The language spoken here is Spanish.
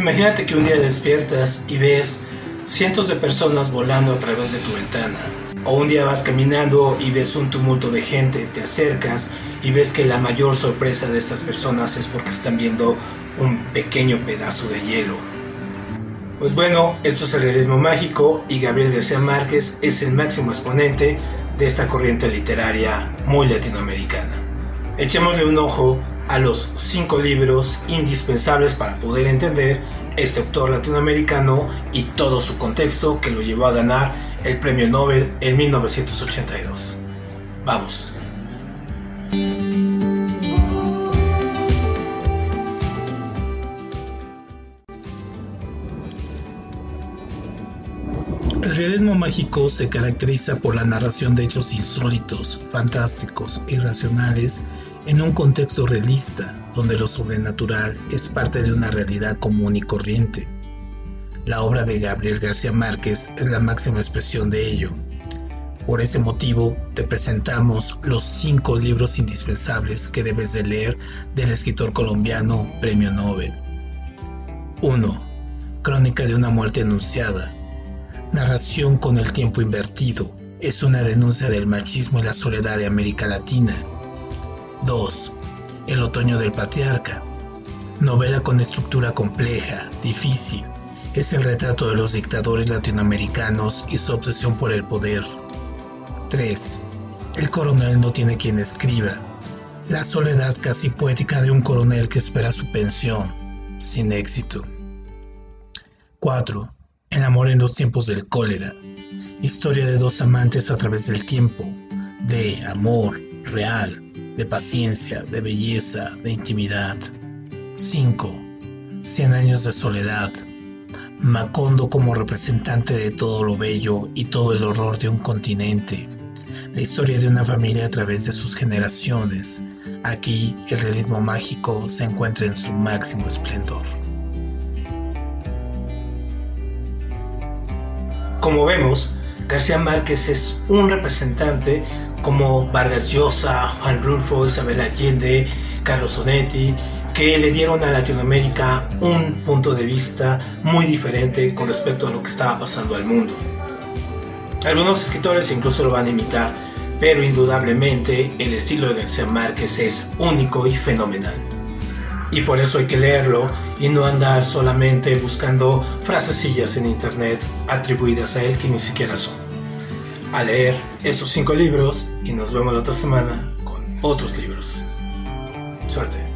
Imagínate que un día despiertas y ves cientos de personas volando a través de tu ventana. O un día vas caminando y ves un tumulto de gente, te acercas y ves que la mayor sorpresa de estas personas es porque están viendo un pequeño pedazo de hielo. Pues bueno, esto es el realismo mágico y Gabriel García Márquez es el máximo exponente de esta corriente literaria muy latinoamericana. Echémosle un ojo a los cinco libros indispensables para poder entender este autor latinoamericano y todo su contexto que lo llevó a ganar el premio Nobel en 1982. Vamos. El realismo mágico se caracteriza por la narración de hechos insólitos, fantásticos, irracionales, en un contexto realista, donde lo sobrenatural es parte de una realidad común y corriente. La obra de Gabriel García Márquez es la máxima expresión de ello. Por ese motivo, te presentamos los cinco libros indispensables que debes de leer del escritor colombiano Premio Nobel. 1. Crónica de una muerte anunciada. Narración con el tiempo invertido. Es una denuncia del machismo y la soledad de América Latina. 2. El otoño del patriarca. Novela con estructura compleja, difícil. Es el retrato de los dictadores latinoamericanos y su obsesión por el poder. 3. El coronel no tiene quien escriba. La soledad casi poética de un coronel que espera su pensión, sin éxito. 4. El amor en los tiempos del cólera. Historia de dos amantes a través del tiempo, de amor real, de paciencia, de belleza, de intimidad. 5. Cien años de soledad. Macondo como representante de todo lo bello y todo el horror de un continente. La historia de una familia a través de sus generaciones. Aquí el realismo mágico se encuentra en su máximo esplendor. Como vemos, García Márquez es un representante como Vargas Llosa, Juan Rulfo, Isabel Allende, Carlos Sonetti, que le dieron a Latinoamérica un punto de vista muy diferente con respecto a lo que estaba pasando al mundo. Algunos escritores incluso lo van a imitar, pero indudablemente el estilo de García Márquez es único y fenomenal. Y por eso hay que leerlo y no andar solamente buscando frasecillas en internet atribuidas a él que ni siquiera son. A leer esos cinco libros y nos vemos la otra semana con otros libros. Suerte.